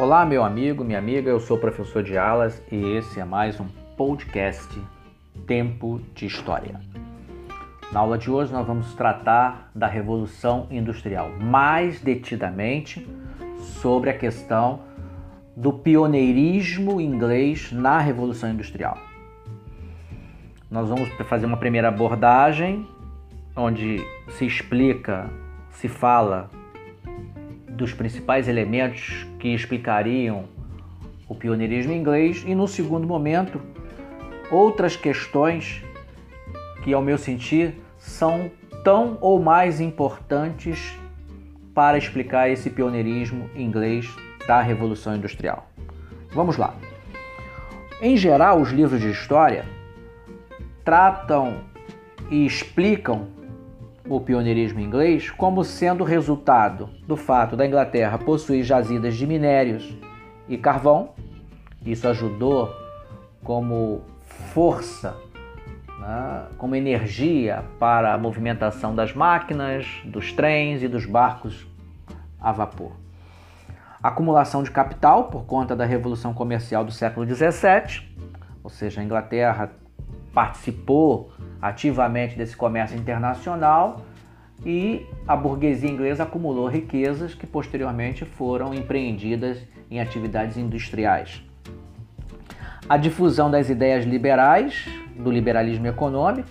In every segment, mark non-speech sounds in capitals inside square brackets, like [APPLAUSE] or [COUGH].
Olá, meu amigo, minha amiga, eu sou o professor de alas e esse é mais um podcast Tempo de História. Na aula de hoje nós vamos tratar da Revolução Industrial, mais detidamente sobre a questão do pioneirismo inglês na Revolução Industrial. Nós vamos fazer uma primeira abordagem onde se explica, se fala dos principais elementos que explicariam o pioneirismo inglês e no segundo momento outras questões que ao meu sentir são tão ou mais importantes para explicar esse pioneirismo inglês da Revolução Industrial. Vamos lá. Em geral, os livros de história tratam e explicam o pioneirismo inglês como sendo resultado do fato da Inglaterra possuir jazidas de minérios e carvão. Isso ajudou como força, né, como energia para a movimentação das máquinas, dos trens e dos barcos a vapor. Acumulação de capital por conta da Revolução Comercial do século XVII, ou seja, a Inglaterra participou ativamente desse comércio internacional e a burguesia inglesa acumulou riquezas que posteriormente foram empreendidas em atividades industriais. A difusão das ideias liberais, do liberalismo econômico,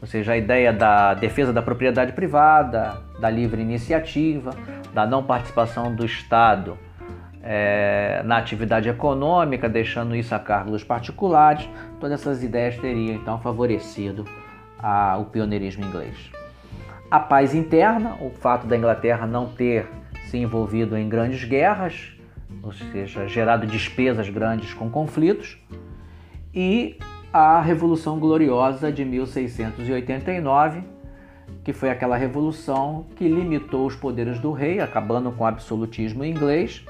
ou seja, a ideia da defesa da propriedade privada, da livre iniciativa, da não participação do Estado é, na atividade econômica, deixando isso a cargo dos particulares, todas essas ideias teriam então favorecido a, o pioneirismo inglês. A paz interna, o fato da Inglaterra não ter se envolvido em grandes guerras, ou seja, gerado despesas grandes com conflitos, e a Revolução Gloriosa de 1689, que foi aquela revolução que limitou os poderes do rei, acabando com o absolutismo inglês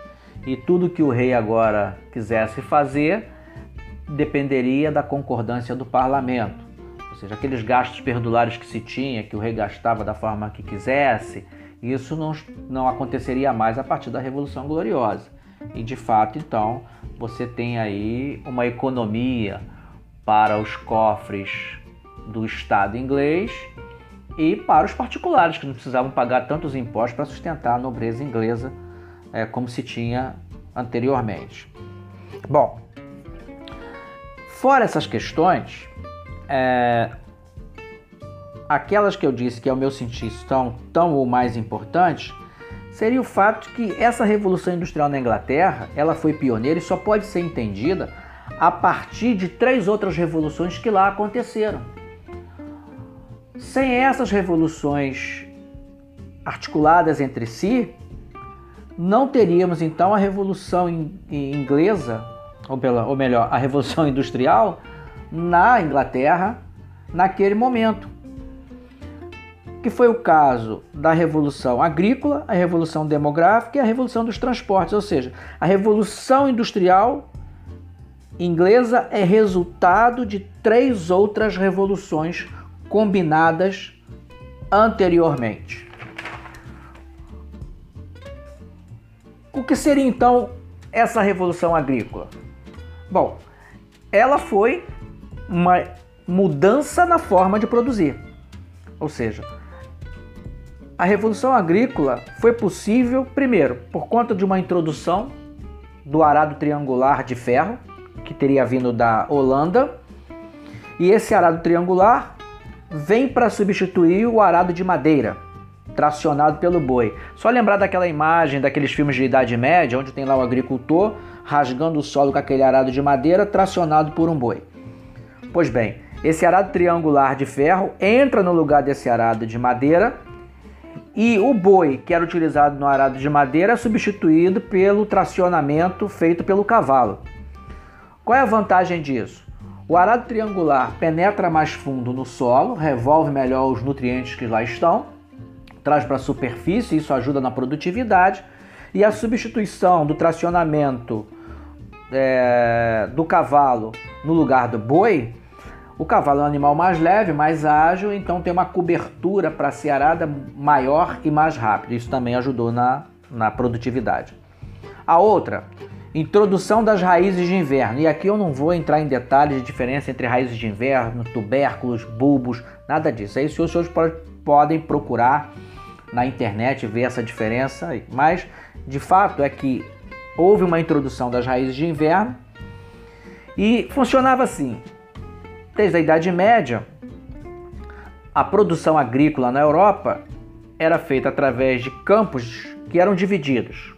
e tudo que o rei agora quisesse fazer dependeria da concordância do parlamento. Ou seja, aqueles gastos perdulares que se tinha, que o rei gastava da forma que quisesse, isso não, não aconteceria mais a partir da Revolução Gloriosa. E de fato, então, você tem aí uma economia para os cofres do Estado inglês e para os particulares, que não precisavam pagar tantos impostos para sustentar a nobreza inglesa é, como se tinha anteriormente. Bom, fora essas questões, é, aquelas que eu disse que ao meu sentir estão tão ou mais importantes, seria o fato de que essa revolução industrial na Inglaterra, ela foi pioneira e só pode ser entendida a partir de três outras revoluções que lá aconteceram. Sem essas revoluções articuladas entre si, não teríamos então a Revolução Inglesa, ou, pela, ou melhor, a Revolução Industrial na Inglaterra naquele momento. Que foi o caso da Revolução Agrícola, a Revolução Demográfica e a Revolução dos Transportes. Ou seja, a Revolução Industrial inglesa é resultado de três outras revoluções combinadas anteriormente. O que seria então essa revolução agrícola? Bom, ela foi uma mudança na forma de produzir. Ou seja, a revolução agrícola foi possível, primeiro, por conta de uma introdução do arado triangular de ferro, que teria vindo da Holanda, e esse arado triangular vem para substituir o arado de madeira tracionado pelo boi. Só lembrar daquela imagem daqueles filmes de Idade Média, onde tem lá o agricultor rasgando o solo com aquele arado de madeira tracionado por um boi. Pois bem, esse arado triangular de ferro entra no lugar desse arado de madeira e o boi, que era utilizado no arado de madeira, é substituído pelo tracionamento feito pelo cavalo. Qual é a vantagem disso? O arado triangular penetra mais fundo no solo, revolve melhor os nutrientes que lá estão traz para a superfície, isso ajuda na produtividade, e a substituição do tracionamento é, do cavalo no lugar do boi, o cavalo é um animal mais leve, mais ágil, então tem uma cobertura para a searada maior e mais rápida. Isso também ajudou na, na produtividade. A outra Introdução das raízes de inverno. E aqui eu não vou entrar em detalhes de diferença entre raízes de inverno, tubérculos, bulbos, nada disso. Aí os senhores podem procurar na internet ver essa diferença. Mas de fato é que houve uma introdução das raízes de inverno e funcionava assim. Desde a Idade Média, a produção agrícola na Europa era feita através de campos que eram divididos.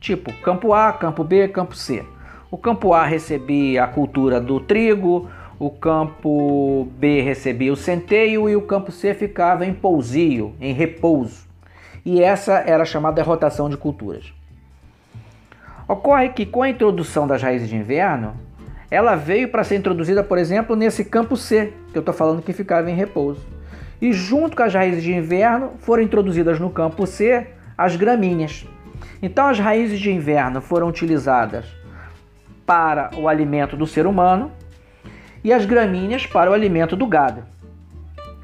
Tipo campo A, campo B, campo C. O campo A recebia a cultura do trigo, o campo B recebia o centeio e o campo C ficava em pousio, em repouso. E essa era chamada rotação de culturas. Ocorre que com a introdução das raízes de inverno, ela veio para ser introduzida, por exemplo, nesse campo C, que eu estou falando que ficava em repouso. E junto com as raízes de inverno foram introduzidas no campo C as gramíneas. Então as raízes de inverno foram utilizadas para o alimento do ser humano e as gramíneas para o alimento do gado.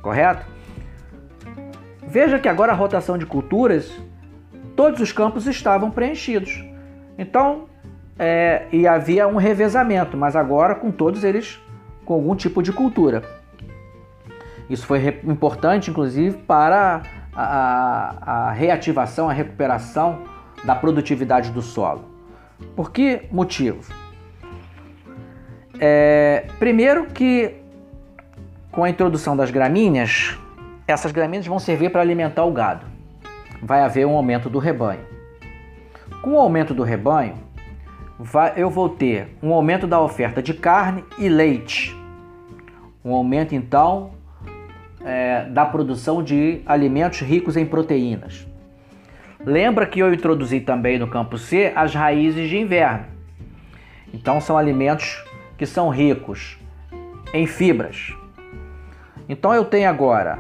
Correto? Veja que agora a rotação de culturas, todos os campos estavam preenchidos. Então, é, e havia um revezamento, mas agora com todos eles com algum tipo de cultura. Isso foi importante, inclusive, para a, a, a reativação, a recuperação da produtividade do solo. Por que motivo? É, primeiro que com a introdução das gramíneas, essas gramíneas vão servir para alimentar o gado. Vai haver um aumento do rebanho. Com o aumento do rebanho, vai, eu vou ter um aumento da oferta de carne e leite. Um aumento então é, da produção de alimentos ricos em proteínas. Lembra que eu introduzi também no campo C as raízes de inverno. Então são alimentos que são ricos em fibras. Então eu tenho agora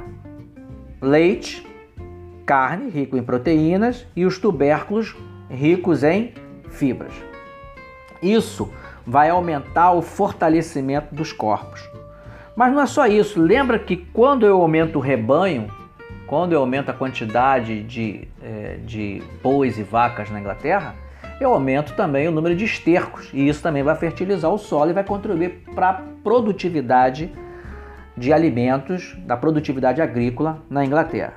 leite, carne rico em proteínas e os tubérculos ricos em fibras. Isso vai aumentar o fortalecimento dos corpos. Mas não é só isso. Lembra que quando eu aumento o rebanho, quando eu aumento a quantidade de, é, de bois e vacas na Inglaterra, eu aumento também o número de estercos. E isso também vai fertilizar o solo e vai contribuir para a produtividade de alimentos, da produtividade agrícola na Inglaterra.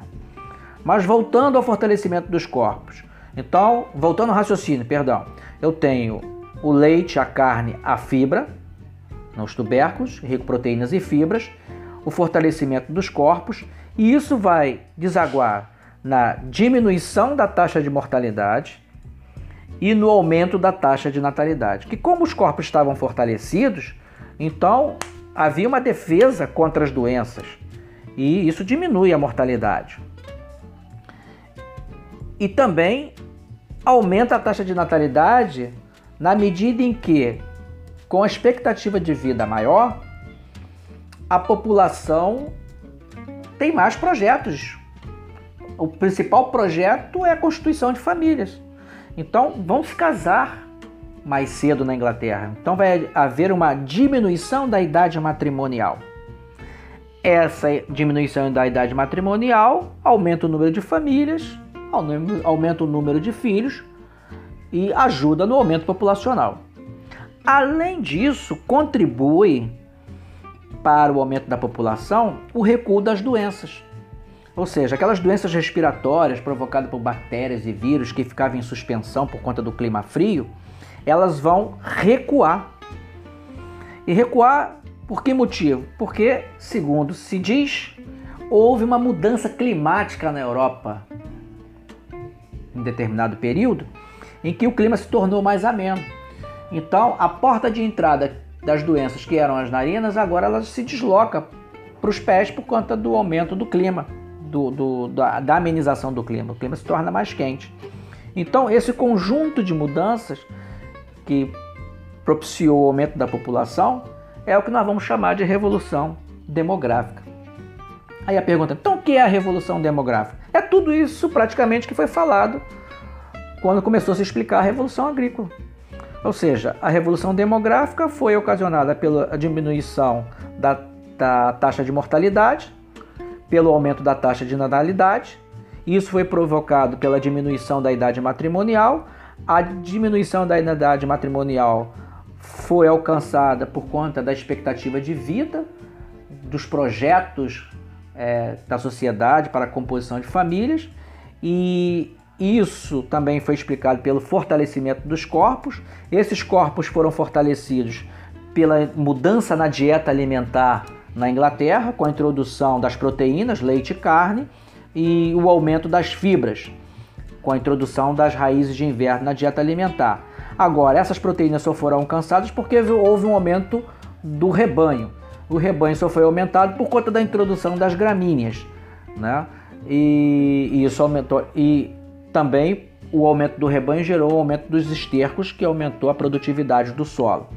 Mas voltando ao fortalecimento dos corpos. Então, voltando ao raciocínio, perdão, eu tenho o leite, a carne, a fibra, nos tubérculos, rico em proteínas e fibras, o fortalecimento dos corpos, e isso vai desaguar na diminuição da taxa de mortalidade e no aumento da taxa de natalidade. Que como os corpos estavam fortalecidos, então havia uma defesa contra as doenças e isso diminui a mortalidade. E também aumenta a taxa de natalidade na medida em que, com a expectativa de vida maior, a população tem mais projetos. O principal projeto é a constituição de famílias. Então, vão se casar mais cedo na Inglaterra. Então, vai haver uma diminuição da idade matrimonial. Essa diminuição da idade matrimonial aumenta o número de famílias, aumenta o número de filhos e ajuda no aumento populacional. Além disso, contribui para o aumento da população o recuo das doenças. Ou seja, aquelas doenças respiratórias provocadas por bactérias e vírus que ficavam em suspensão por conta do clima frio, elas vão recuar. E recuar por que motivo? Porque, segundo se diz, houve uma mudança climática na Europa em determinado período em que o clima se tornou mais ameno. Então, a porta de entrada das doenças que eram as narinas, agora ela se desloca para os pés por conta do aumento do clima, do, do, da, da amenização do clima. O clima se torna mais quente. Então, esse conjunto de mudanças que propiciou o aumento da população é o que nós vamos chamar de revolução demográfica. Aí a pergunta, então o que é a revolução demográfica? É tudo isso praticamente que foi falado quando começou a se explicar a revolução agrícola. Ou seja, a revolução demográfica foi ocasionada pela diminuição da, da taxa de mortalidade, pelo aumento da taxa de natalidade. Isso foi provocado pela diminuição da idade matrimonial, A diminuição da idade matrimonial foi alcançada por conta da expectativa de vida, dos projetos é, da sociedade para a composição de famílias, e isso também foi explicado pelo fortalecimento dos corpos. Esses corpos foram fortalecidos pela mudança na dieta alimentar na Inglaterra, com a introdução das proteínas, leite e carne, e o aumento das fibras, com a introdução das raízes de inverno na dieta alimentar. Agora, essas proteínas só foram alcançadas porque houve um aumento do rebanho. O rebanho só foi aumentado por conta da introdução das gramíneas, né? E, e isso aumentou. E também o aumento do rebanho gerou o aumento dos estercos, que aumentou a produtividade do solo.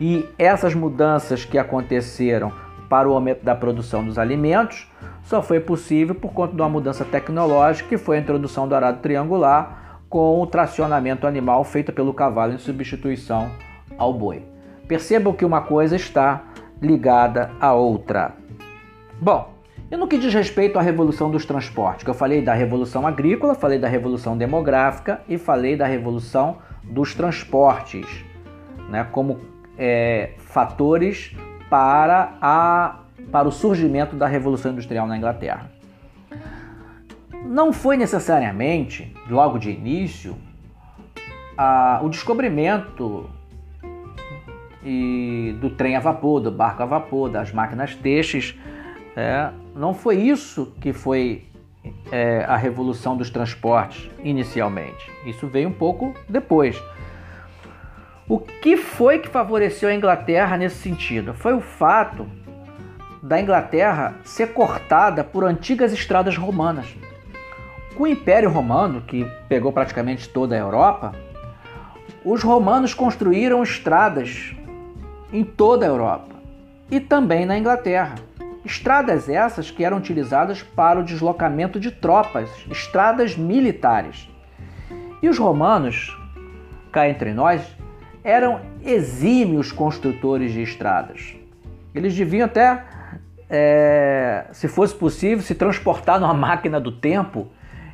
E essas mudanças que aconteceram para o aumento da produção dos alimentos só foi possível por conta de uma mudança tecnológica, que foi a introdução do arado triangular, com o tracionamento animal feito pelo cavalo em substituição ao boi. Percebam que uma coisa está ligada à outra. Bom, e no que diz respeito à revolução dos transportes, que eu falei da revolução agrícola, falei da revolução demográfica e falei da revolução dos transportes, né, como é, fatores para, a, para o surgimento da revolução industrial na Inglaterra não foi necessariamente, logo de início, a, o descobrimento e do trem a vapor, do barco a vapor, das máquinas têxteis. É, não foi isso que foi é, a revolução dos transportes inicialmente. Isso veio um pouco depois. O que foi que favoreceu a Inglaterra nesse sentido? Foi o fato da Inglaterra ser cortada por antigas estradas romanas. Com o Império Romano, que pegou praticamente toda a Europa, os romanos construíram estradas em toda a Europa e também na Inglaterra. Estradas essas que eram utilizadas para o deslocamento de tropas, estradas militares. E os romanos, cá entre nós, eram exímios construtores de estradas. Eles deviam até, é, se fosse possível, se transportar numa [LAUGHS] máquina do tempo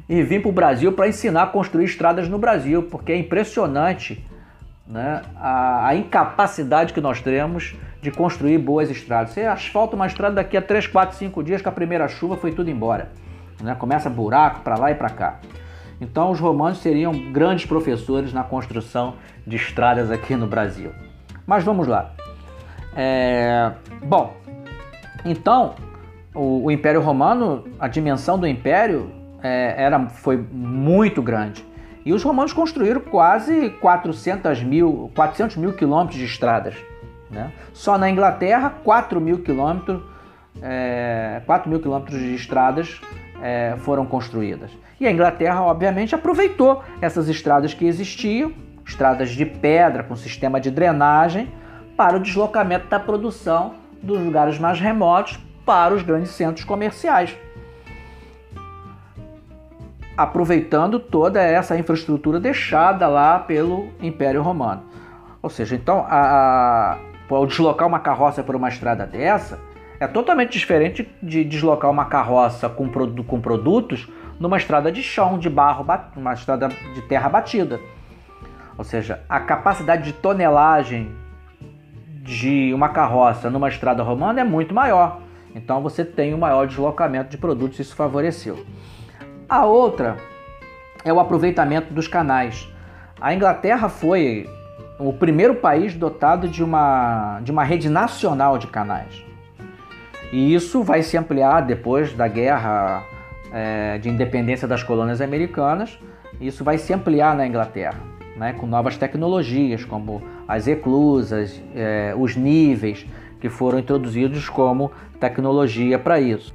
e vim para o Brasil para ensinar a construir estradas no Brasil, porque é impressionante né, a, a, incapacidade que nós temos de construir boas estradas. Você asfalta uma estrada daqui a 3, 4, 5 dias com a primeira chuva foi tudo embora. Né? Começa buraco para lá e para cá. Então os romanos seriam grandes professores na construção de estradas aqui no Brasil. Mas vamos lá. É... Bom, então o, o Império Romano, a dimensão do Império é, era, foi muito grande. E os romanos construíram quase 400 mil, 400 mil quilômetros de estradas. Né? Só na Inglaterra, 4 mil quilômetros, é, 4 mil quilômetros de estradas é, foram construídas. E a Inglaterra, obviamente, aproveitou essas estradas que existiam, estradas de pedra com sistema de drenagem, para o deslocamento da produção dos lugares mais remotos para os grandes centros comerciais aproveitando toda essa infraestrutura deixada lá pelo Império Romano. Ou seja, então, a, a, ao deslocar uma carroça por uma estrada dessa, é totalmente diferente de deslocar uma carroça com, com produtos numa estrada de chão, de barro, uma estrada de terra batida. Ou seja, a capacidade de tonelagem de uma carroça numa estrada romana é muito maior. Então você tem um maior deslocamento de produtos, isso favoreceu. A outra é o aproveitamento dos canais. A Inglaterra foi o primeiro país dotado de uma, de uma rede nacional de canais. E isso vai se ampliar depois da guerra é, de independência das colônias americanas. Isso vai se ampliar na Inglaterra, né, com novas tecnologias, como as eclusas, é, os níveis, que foram introduzidos como tecnologia para isso.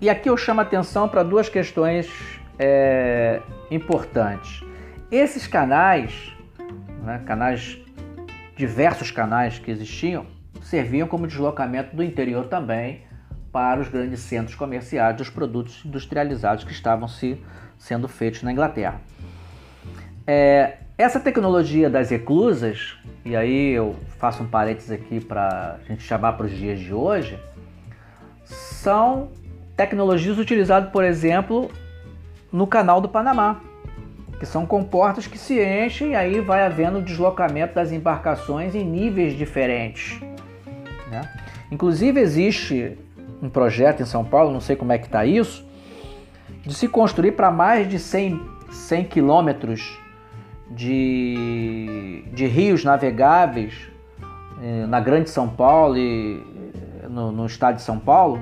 E aqui eu chamo a atenção para duas questões é, importantes. Esses canais, né, canais, diversos canais que existiam, serviam como deslocamento do interior também para os grandes centros comerciais dos produtos industrializados que estavam se, sendo feitos na Inglaterra. É, essa tecnologia das eclusas, e aí eu faço um parênteses aqui para a gente chamar para os dias de hoje, são tecnologias utilizadas, por exemplo, no canal do Panamá. que são comportas que se enchem e aí vai havendo deslocamento das embarcações em níveis diferentes. Né? Inclusive existe um projeto em São Paulo, não sei como é que está isso, de se construir para mais de 100, 100 quilômetros de, de rios navegáveis eh, na Grande São Paulo e eh, no, no estado de São Paulo,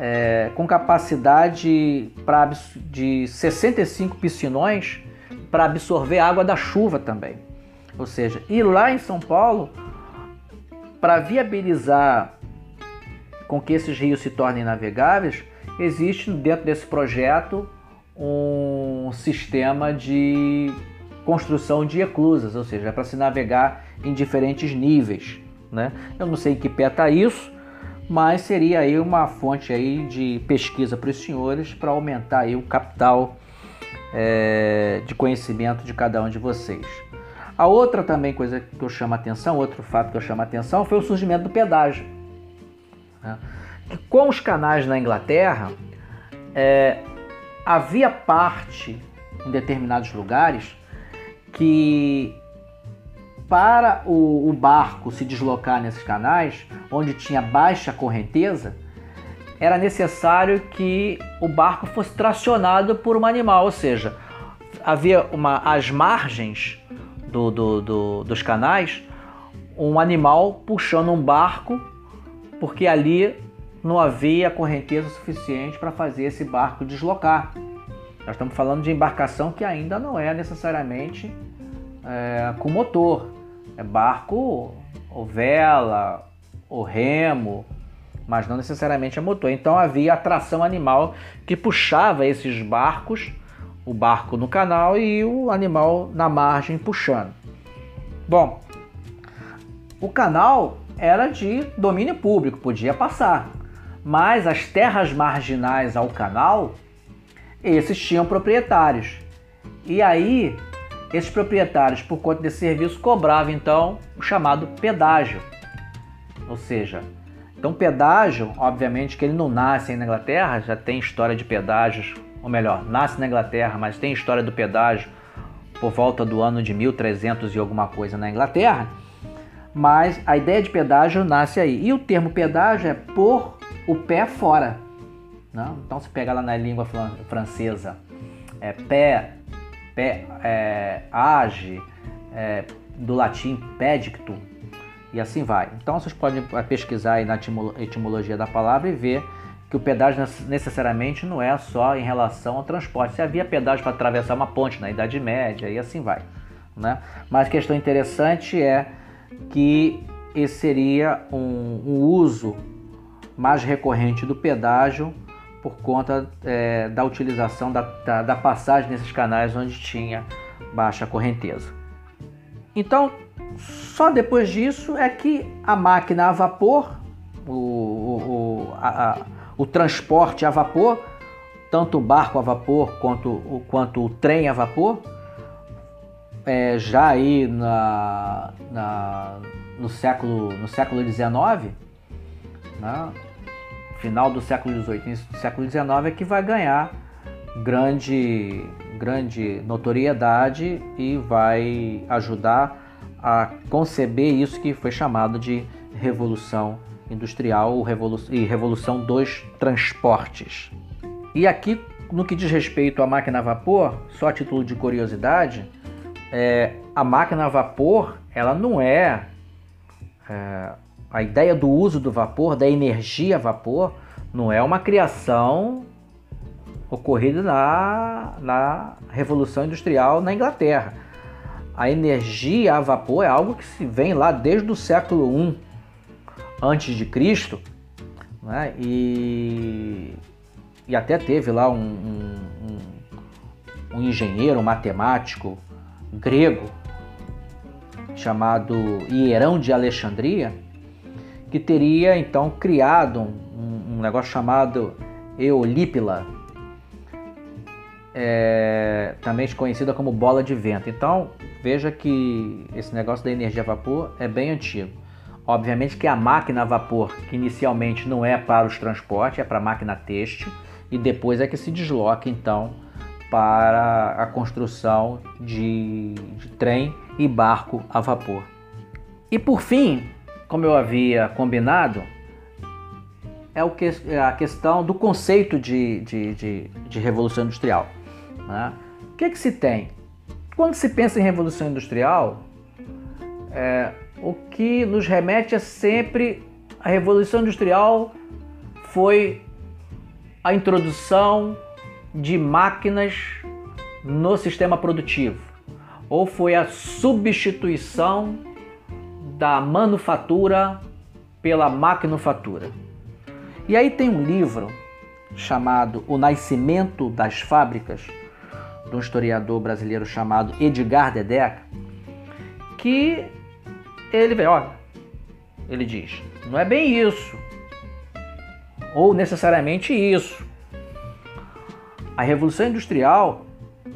é, com capacidade pra, de 65 piscinões para absorver água da chuva também. Ou seja, e lá em São Paulo, para viabilizar com que esses rios se tornem navegáveis, existe dentro desse projeto um sistema de construção de eclusas, ou seja, é para se navegar em diferentes níveis. Né? Eu não sei em que pé está isso, mas seria aí uma fonte aí de pesquisa para os senhores para aumentar aí o capital é, de conhecimento de cada um de vocês. A outra também coisa que eu chamo a atenção, outro fato que eu chamo a atenção foi o surgimento do pedágio. Né? Com os canais na Inglaterra, é, havia parte em determinados lugares que para o, o, barco se deslocar nesses canais, onde tinha baixa correnteza, era necessário que o barco fosse tracionado por um animal, ou seja, havia uma, as margens do, do, do, dos canais um animal puxando um barco, porque ali não havia correnteza suficiente para fazer esse barco deslocar. Nós estamos falando de embarcação que ainda não é necessariamente é, com motor, é barco ou vela ou remo mas não necessariamente a motor. Então havia atração animal que puxava esses barcos, o barco no canal e o animal na margem puxando. Bom, o canal era de domínio público, podia passar, mas as terras marginais ao canal, esses tinham proprietários. E aí, esses proprietários, por conta desse serviço, cobravam então o chamado pedágio. Ou seja, então, pedágio, obviamente que ele não nasce na Inglaterra, já tem história de pedágios, ou melhor, nasce na Inglaterra, mas tem história do pedágio por volta do ano de 1300 e alguma coisa na Inglaterra. Mas a ideia de pedágio nasce aí. E o termo pedágio é pôr o pé fora. Né? Então, se pegar lá na língua francesa, é pé, pé é, age, é, do latim pedicto, e assim vai. Então vocês podem pesquisar aí na etimologia da palavra e ver que o pedágio necessariamente não é só em relação ao transporte. Se havia pedágio para atravessar uma ponte na Idade Média e assim vai. Né? Mas questão interessante é que esse seria um, um uso mais recorrente do pedágio por conta é, da utilização da, da, da passagem nesses canais onde tinha baixa correnteza. Então, só depois disso é que a máquina a vapor, o, o, a, o transporte a vapor, tanto o barco a vapor quanto, quanto o trem a vapor, é, já aí na, na, no século no século XIX, né, final do século XVIII, início do século XIX é que vai ganhar grande grande notoriedade e vai ajudar a conceber isso que foi chamado de revolução industrial e revolução dos transportes. E aqui, no que diz respeito à máquina a vapor, só a título de curiosidade, é, a máquina a vapor ela não é, é a ideia do uso do vapor, da energia a vapor, não é uma criação ocorrida na, na Revolução Industrial na Inglaterra a energia a vapor é algo que se vem lá desde o século I antes de Cristo, né? e, e até teve lá um, um, um, engenheiro, um matemático grego chamado Hierão de Alexandria, que teria então criado um, um negócio chamado Eolípila, é, também conhecida como bola de vento. Então, Veja que esse negócio da energia a vapor é bem antigo. Obviamente que a máquina a vapor, que inicialmente não é para os transportes, é para a máquina têxtil, e depois é que se desloca então para a construção de, de trem e barco a vapor. E por fim, como eu havia combinado, é, que, é a questão do conceito de, de, de, de revolução industrial. Né? O que, que se tem? Quando se pensa em revolução industrial, é, o que nos remete é sempre a revolução industrial foi a introdução de máquinas no sistema produtivo, ou foi a substituição da manufatura pela maquinofatura. E aí tem um livro chamado O Nascimento das Fábricas, de um historiador brasileiro chamado Edgar Dedeca, que ele vê, olha, ele diz, não é bem isso, ou necessariamente isso. A Revolução Industrial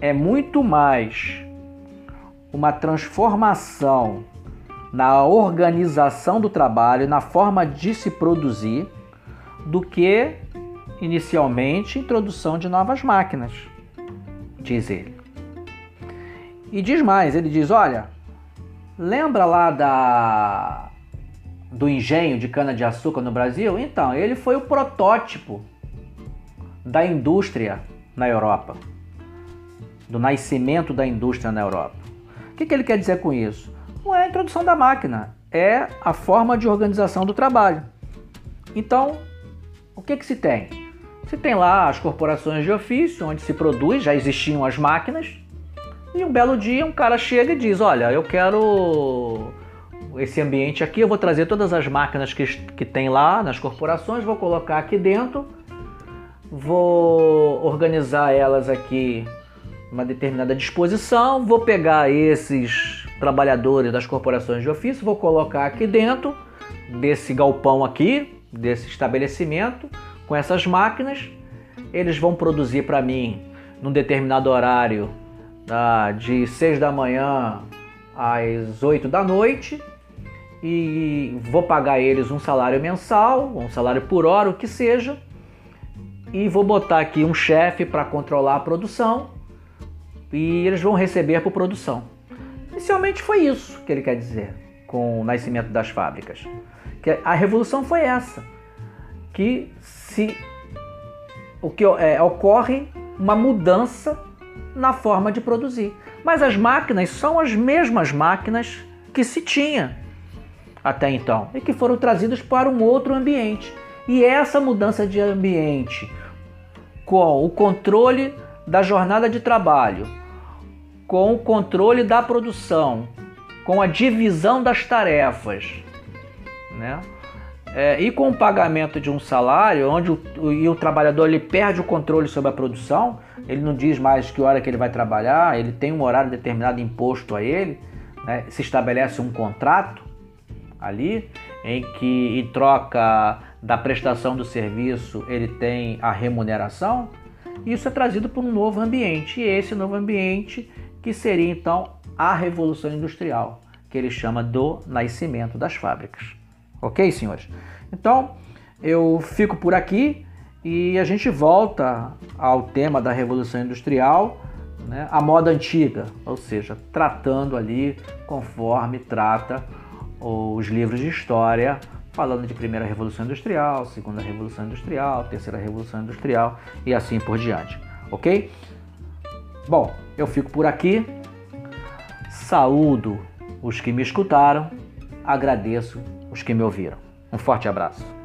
é muito mais uma transformação na organização do trabalho, na forma de se produzir, do que inicialmente introdução de novas máquinas, diz ele. E diz mais, ele diz, olha, lembra lá da do engenho de cana de açúcar no Brasil? Então, ele foi o protótipo da indústria na Europa, do nascimento da indústria na Europa. O que, que ele quer dizer com isso? Não é a introdução da máquina, é a forma de organização do trabalho. Então, o que, que se tem? Se tem lá as corporações de ofício, onde se produz, já existiam as máquinas, e um belo dia um cara chega e diz: Olha, eu quero esse ambiente aqui, eu vou trazer todas as máquinas que, que tem lá nas corporações, vou colocar aqui dentro vou organizar elas aqui uma determinada disposição, vou pegar esses trabalhadores das corporações de ofício, vou colocar aqui dentro desse galpão aqui, desse estabelecimento, com essas máquinas, eles vão produzir para mim num determinado horário tá, de 6 da manhã às 8 da noite e vou pagar eles um salário mensal, um salário por hora, o que seja, e vou botar aqui um chefe para controlar a produção e eles vão receber por produção. Inicialmente foi isso que ele quer dizer com o nascimento das fábricas. Que a revolução foi essa, que se o que é, ocorre uma mudança na forma de produzir. Mas as máquinas são as mesmas máquinas que se tinha até então e que foram trazidas para um outro ambiente. E essa mudança de ambiente, com o controle da jornada de trabalho, com o controle da produção, com a divisão das tarefas, né? É, e com o pagamento de um salário, onde o, o, e o trabalhador ele perde o controle sobre a produção, ele não diz mais que hora que ele vai trabalhar, ele tem um horário determinado imposto a ele, né? se estabelece um contrato ali, em que em troca da prestação do serviço ele tem a remuneração, isso é trazido por um novo ambiente. E esse novo ambiente que seria então a revolução industrial, que ele chama do nascimento das fábricas. Ok, senhores? Então eu fico por aqui e a gente volta ao tema da revolução industrial, né, a moda antiga, ou seja, tratando ali conforme trata os livros de história falando de primeira revolução industrial, segunda revolução industrial, terceira revolução industrial e assim por diante, ok? Bom, eu fico por aqui. Saúdo os que me escutaram, agradeço os que me ouviram. Um forte abraço.